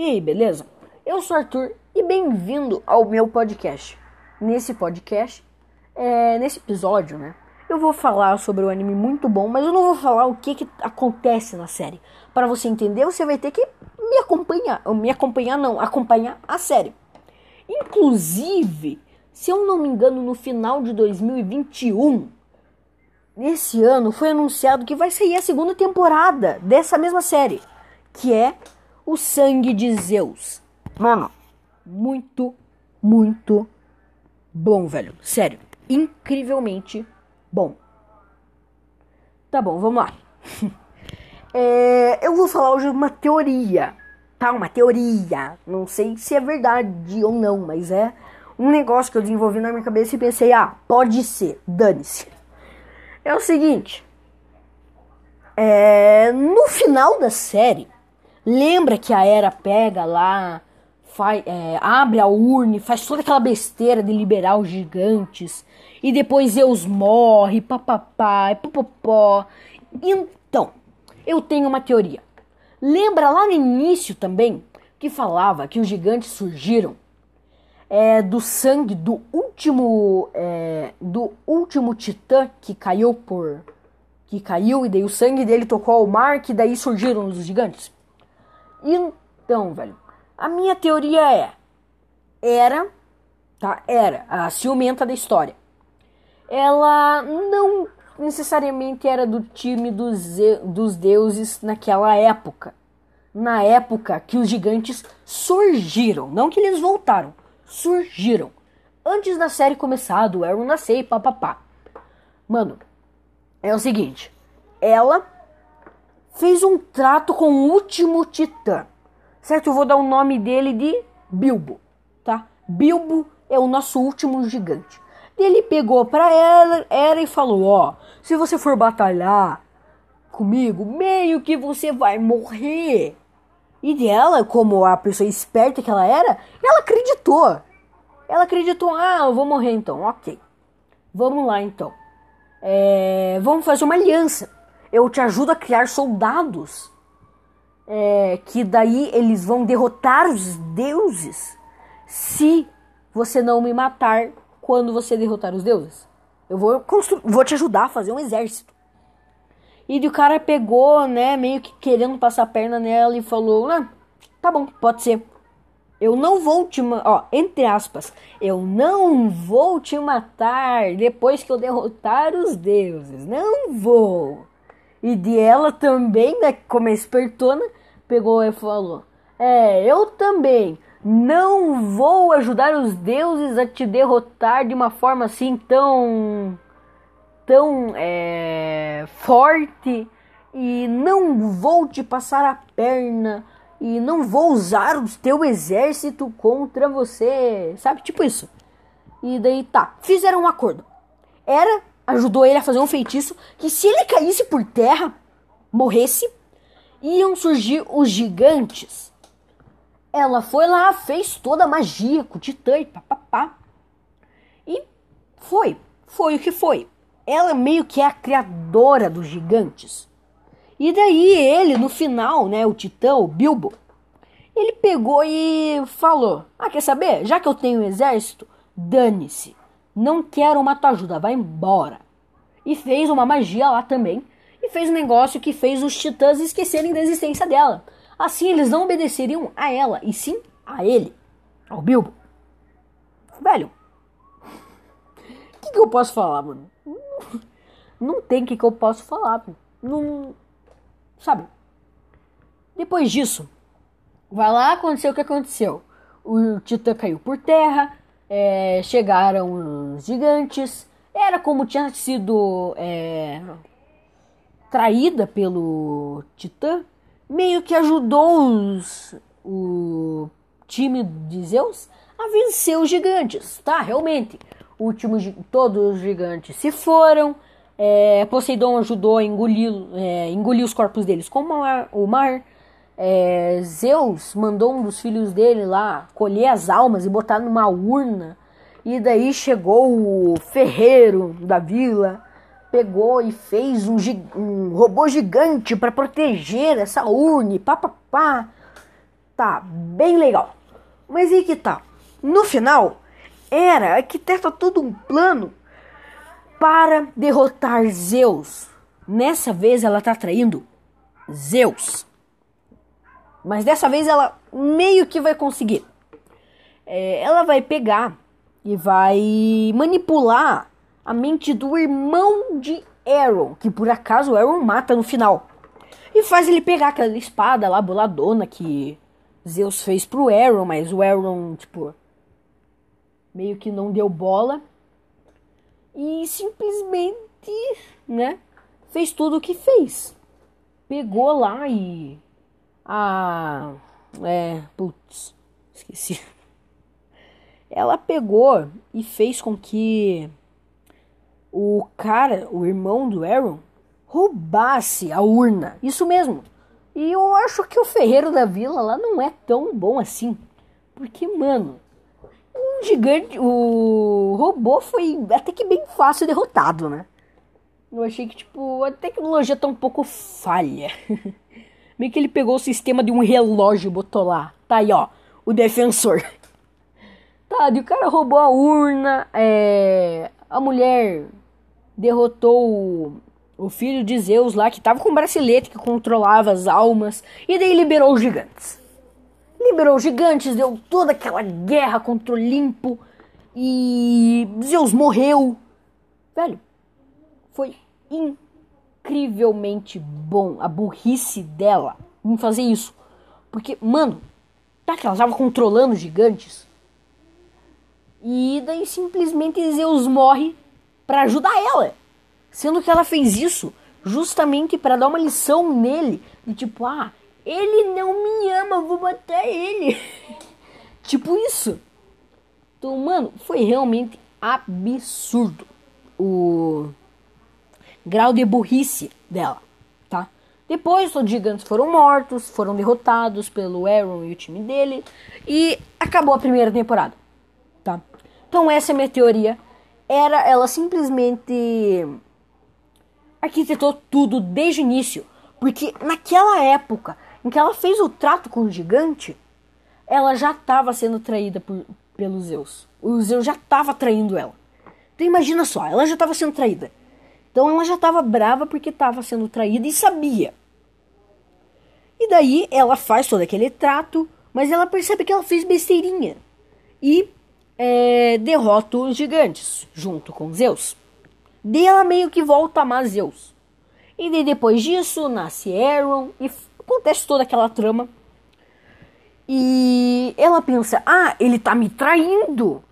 E aí, beleza? Eu sou Arthur e bem-vindo ao meu podcast. Nesse podcast, é, nesse episódio, né? Eu vou falar sobre o anime muito bom, mas eu não vou falar o que, que acontece na série. Para você entender, você vai ter que me acompanhar. Me acompanhar não, acompanhar a série. Inclusive, se eu não me engano, no final de 2021, nesse ano, foi anunciado que vai sair a segunda temporada dessa mesma série, que é O Sangue de Zeus. Mano, muito, muito bom, velho. Sério, incrivelmente bom. Tá bom, vamos lá. é, eu vou falar hoje uma teoria, tá? Uma teoria. Não sei se é verdade ou não, mas é um negócio que eu desenvolvi na minha cabeça e pensei, ah, pode ser, dane-se. É o seguinte. É, no final da série, lembra que a Era pega lá faz, é, abre a urna, faz toda aquela besteira de liberar os gigantes, e depois Zeus morre, papapá, popopó. Então, eu tenho uma teoria. Lembra lá no início também que falava que os gigantes surgiram é, do sangue do último é, do último titã que caiu por que caiu e daí o sangue dele tocou ao mar que daí surgiram os gigantes. Então, velho, a minha teoria é: era, tá? Era a ciumenta da história. Ela não necessariamente era do time dos, dos deuses naquela época. Na época que os gigantes surgiram, não que eles voltaram, surgiram. Antes da série começar, do Aaron nascer e papapá. Mano, é o seguinte: ela fez um trato com o último titã. Certo? Eu vou dar o nome dele de Bilbo, tá? Bilbo é o nosso último gigante. Ele pegou para ela, ela e falou: Ó, se você for batalhar comigo, meio que você vai morrer. E dela, como a pessoa esperta que ela era, ela acreditou. Ela acreditou: Ah, eu vou morrer então, ok. Vamos lá então. É, vamos fazer uma aliança. Eu te ajudo a criar soldados é, que daí eles vão derrotar os deuses se você não me matar quando você derrotar os deuses. Eu vou, vou te ajudar a fazer um exército. E o cara pegou, né, meio que querendo passar a perna nela e falou: ah, tá bom, pode ser. Eu não vou te, ó, entre aspas, eu não vou te matar depois que eu derrotar os deuses. Não vou. E de ela também, né, como é espertona, pegou e falou: É, eu também não vou ajudar os deuses a te derrotar de uma forma assim tão. tão é, forte. E não vou te passar a perna. E não vou usar o teu exército contra você. Sabe? Tipo isso. E daí tá. Fizeram um acordo. Era. Ajudou ele a fazer um feitiço que se ele caísse por terra, morresse, iam surgir os gigantes. Ela foi lá, fez toda a magia com o titã e papapá. E foi, foi o que foi. Ela meio que é a criadora dos gigantes. E daí ele, no final, né, o titã, o Bilbo, ele pegou e falou: Ah, quer saber? Já que eu tenho um exército, dane-se. Não quero uma tua ajuda, vai embora. E fez uma magia lá também e fez um negócio que fez os titãs esquecerem da existência dela. Assim eles não obedeceriam a ela, e sim a ele, ao Bilbo. Velho, o que, que, eu posso falar, mano? Não tem o que, que eu posso falar, mano. Não. Sabe? Depois disso, vai lá, aconteceu o que aconteceu. O Titã caiu por terra, é, chegaram os gigantes. Era como tinha sido é, traída pelo Titã, meio que ajudou os, o time de Zeus a vencer os gigantes, tá? Realmente, último, todos os gigantes se foram. É, Poseidon ajudou a engolir, é, engolir os corpos deles com o mar. É, Zeus mandou um dos filhos dele lá colher as almas e botar numa urna. E daí chegou o ferreiro da vila pegou e fez um, um robô gigante para proteger essa urne, pá, pá, pá. Tá, bem legal. Mas aí que tá. No final, era arquiteta todo um plano para derrotar Zeus. Nessa vez ela tá traindo Zeus. Mas dessa vez ela meio que vai conseguir. É, ela vai pegar e vai manipular a mente do irmão de Aaron, que por acaso Aaron mata no final. E faz ele pegar aquela espada lá boladona que Zeus fez pro Aaron, mas o Aaron, tipo, meio que não deu bola. E simplesmente, né, fez tudo o que fez. Pegou lá e. Ah. É. Putz, esqueci. Ela pegou e fez com que o cara, o irmão do Aaron, roubasse a urna. Isso mesmo. E eu acho que o ferreiro da vila lá não é tão bom assim. Porque, mano, o gigante, o robô foi até que bem fácil derrotado, né? Eu achei que, tipo, a tecnologia tá um pouco falha. Meio que ele pegou o sistema de um relógio e botou lá. Tá aí, ó, o defensor. Tá, e o cara roubou a urna, é... A mulher derrotou o, o filho de Zeus lá, que tava com um bracelete que controlava as almas, e daí liberou os gigantes. Liberou os gigantes, deu toda aquela guerra contra o Olimpo, e Zeus morreu. Velho, foi incrivelmente bom a burrice dela em fazer isso. Porque, mano, tá que ela tava controlando os gigantes. E daí simplesmente Zeus morre para ajudar ela. Sendo que ela fez isso justamente para dar uma lição nele, de tipo, ah, ele não me ama, vou matar ele. tipo isso. Então, mano, foi realmente absurdo o grau de burrice dela, tá? Depois, os gigantes foram mortos, foram derrotados pelo Aaron e o time dele, e acabou a primeira temporada, tá? Então, essa é a minha teoria era ela simplesmente arquitetou tudo desde o início, porque naquela época em que ela fez o trato com o gigante, ela já estava sendo traída por, pelo Zeus. O Zeus já estava traindo ela. Então imagina só, ela já estava sendo traída. Então ela já estava brava porque estava sendo traída e sabia. E daí ela faz todo aquele trato, mas ela percebe que ela fez besteirinha. E é, derrota os gigantes, junto com Zeus. Daí ela meio que volta a amar Zeus. E daí depois disso nasce Aaron e acontece toda aquela trama. E ela pensa: ah, ele tá me traindo.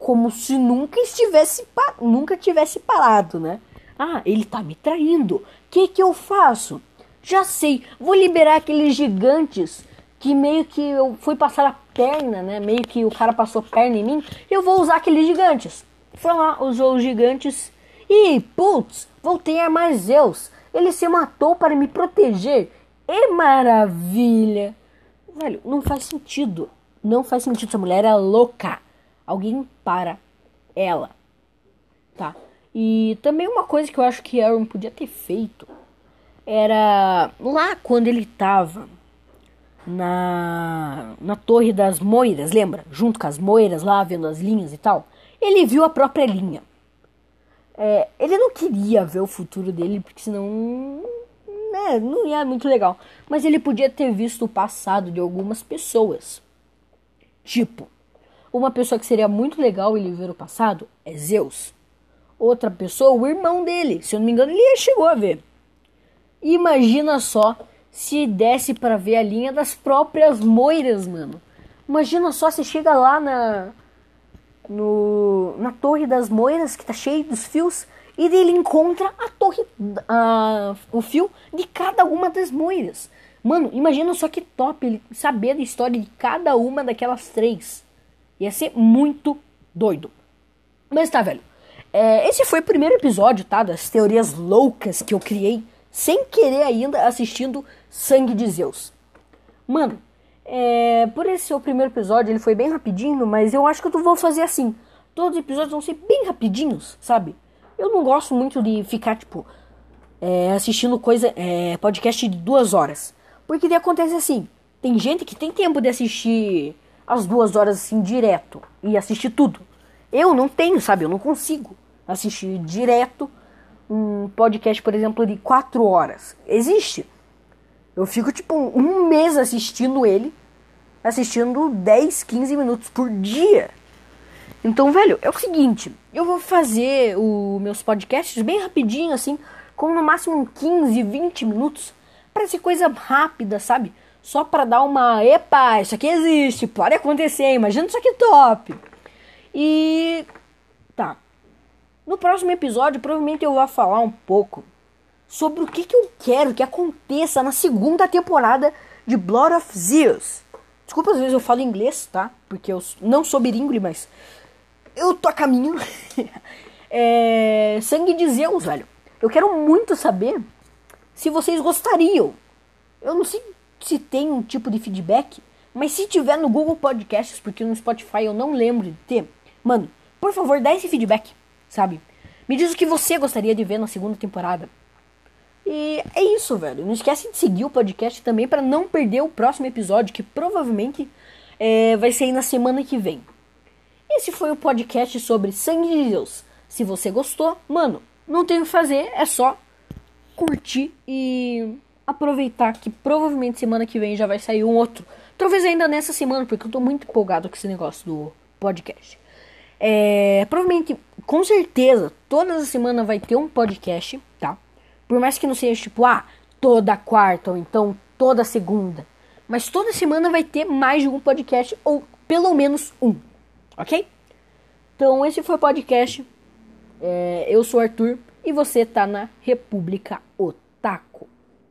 Como se nunca estivesse nunca tivesse parado, né? Ah, ele tá me traindo. O que que eu faço? Já sei, vou liberar aqueles gigantes que meio que eu fui passar a perna, né? Meio que o cara passou perna em mim. Eu vou usar aqueles gigantes. Foi lá, usou os gigantes. E, putz, voltei a armar Zeus. Ele se matou para me proteger. É maravilha. Velho, não faz sentido. Não faz sentido. Essa mulher é louca. Alguém para ela. Tá? E também uma coisa que eu acho que Aaron podia ter feito era lá quando ele tava na, na Torre das Moiras, lembra? Junto com as moiras lá, vendo as linhas e tal. Ele viu a própria linha. É, ele não queria ver o futuro dele, porque senão né, não ia muito legal. Mas ele podia ter visto o passado de algumas pessoas. Tipo, uma pessoa que seria muito legal ele ver o passado é Zeus. Outra pessoa, o irmão dele. Se eu não me engano, ele chegou a ver. Imagina só se desse para ver a linha das próprias moiras, mano. Imagina só se chega lá na no, na torre das moiras que tá cheio dos fios e ele encontra a torre a, o fio de cada uma das moiras. Mano, imagina só que top ele saber da história de cada uma daquelas três. Ia ser muito doido. Mas tá, velho. É, esse foi o primeiro episódio, tá? Das teorias loucas que eu criei sem querer ainda assistindo Sangue de Zeus. Mano, é, por esse seu primeiro episódio, ele foi bem rapidinho, mas eu acho que eu vou fazer assim. Todos os episódios vão ser bem rapidinhos, sabe? Eu não gosto muito de ficar, tipo, é, assistindo coisa, é, podcast de duas horas. Porque daí acontece assim, Tem gente que tem tempo de assistir as duas horas assim direto e assistir tudo. Eu não tenho, sabe? Eu não consigo assistir direto um podcast, por exemplo, de quatro horas. Existe. Eu fico tipo um mês assistindo ele, assistindo 10, 15 minutos por dia. Então, velho, é o seguinte, eu vou fazer os meus podcasts bem rapidinho, assim, com no máximo 15, 20 minutos, para ser coisa rápida, sabe? Só para dar uma, epa, isso aqui existe, pode acontecer, imagina isso aqui top. E tá. No próximo episódio, provavelmente eu vou falar um pouco sobre o que, que eu quero que aconteça na segunda temporada de Blood of Zeus. Desculpa, às vezes eu falo inglês, tá? Porque eu não sou bilíngue, mas eu tô a caminho. é, Sangue de Zeus, velho. Eu quero muito saber se vocês gostariam. Eu não sei se tem um tipo de feedback, mas se tiver no Google Podcasts, porque no Spotify eu não lembro de ter, mano, por favor, dá esse feedback, sabe? Me diz o que você gostaria de ver na segunda temporada. E é isso, velho. Não esquece de seguir o podcast também para não perder o próximo episódio, que provavelmente é, vai sair na semana que vem. Esse foi o podcast sobre Sangue de Deus. Se você gostou, mano, não tem o que fazer, é só curtir e aproveitar que provavelmente semana que vem já vai sair um outro. Talvez ainda nessa semana, porque eu tô muito empolgado com esse negócio do podcast. É, provavelmente, com certeza, toda a semana vai ter um podcast, tá? Por mais que não seja tipo, ah, toda quarta ou então toda segunda. Mas toda semana vai ter mais de um podcast, ou pelo menos um ok? Então esse foi o podcast. É, eu sou Arthur e você tá na República Otaku.